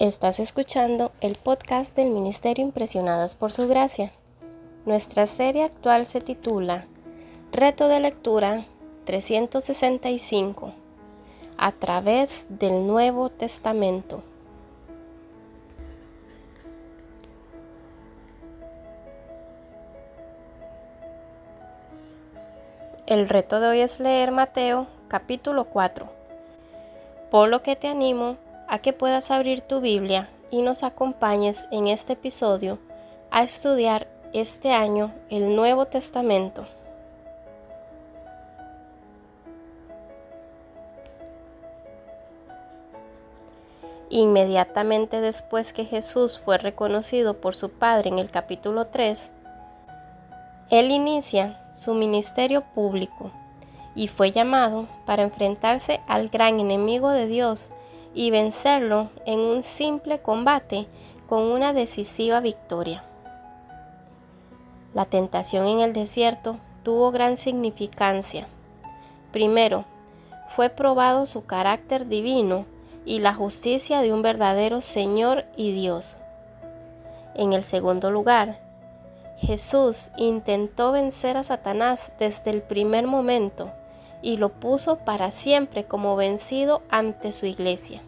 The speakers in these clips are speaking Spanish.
Estás escuchando el podcast del Ministerio Impresionadas por Su Gracia. Nuestra serie actual se titula Reto de Lectura 365 a través del Nuevo Testamento. El reto de hoy es leer Mateo capítulo 4, por lo que te animo a que puedas abrir tu Biblia y nos acompañes en este episodio a estudiar este año el Nuevo Testamento. Inmediatamente después que Jesús fue reconocido por su Padre en el capítulo 3, Él inicia su ministerio público y fue llamado para enfrentarse al gran enemigo de Dios y vencerlo en un simple combate con una decisiva victoria. La tentación en el desierto tuvo gran significancia. Primero, fue probado su carácter divino y la justicia de un verdadero Señor y Dios. En el segundo lugar, Jesús intentó vencer a Satanás desde el primer momento y lo puso para siempre como vencido ante su iglesia.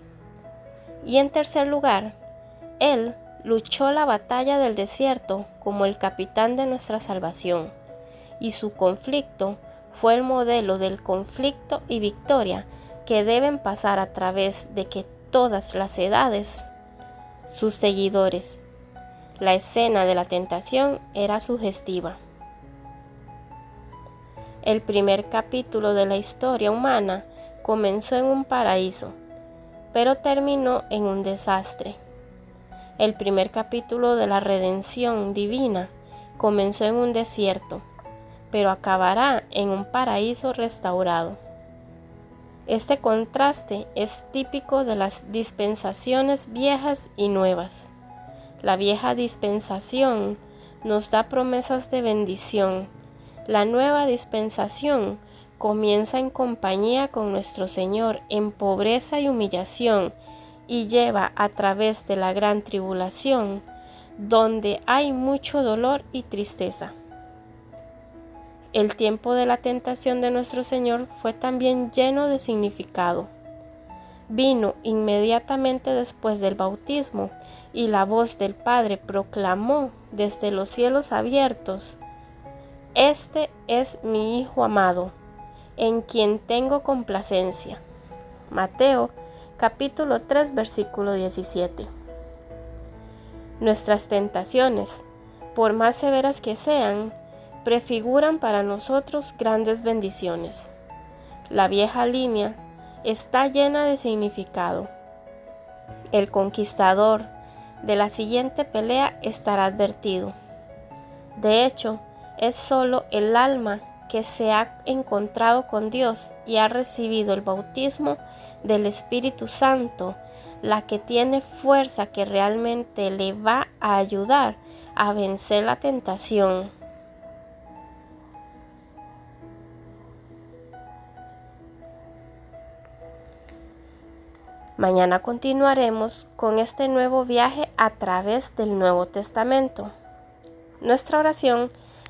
Y en tercer lugar, Él luchó la batalla del desierto como el capitán de nuestra salvación, y su conflicto fue el modelo del conflicto y victoria que deben pasar a través de que todas las edades, sus seguidores. La escena de la tentación era sugestiva. El primer capítulo de la historia humana comenzó en un paraíso, pero terminó en un desastre. El primer capítulo de la redención divina comenzó en un desierto, pero acabará en un paraíso restaurado. Este contraste es típico de las dispensaciones viejas y nuevas. La vieja dispensación nos da promesas de bendición, la nueva dispensación comienza en compañía con nuestro Señor en pobreza y humillación y lleva a través de la gran tribulación, donde hay mucho dolor y tristeza. El tiempo de la tentación de nuestro Señor fue también lleno de significado. Vino inmediatamente después del bautismo y la voz del Padre proclamó desde los cielos abiertos, este es mi Hijo amado, en quien tengo complacencia. Mateo capítulo 3 versículo 17. Nuestras tentaciones, por más severas que sean, prefiguran para nosotros grandes bendiciones. La vieja línea está llena de significado. El conquistador de la siguiente pelea estará advertido. De hecho, es solo el alma que se ha encontrado con Dios y ha recibido el bautismo del Espíritu Santo, la que tiene fuerza que realmente le va a ayudar a vencer la tentación. Mañana continuaremos con este nuevo viaje a través del Nuevo Testamento. Nuestra oración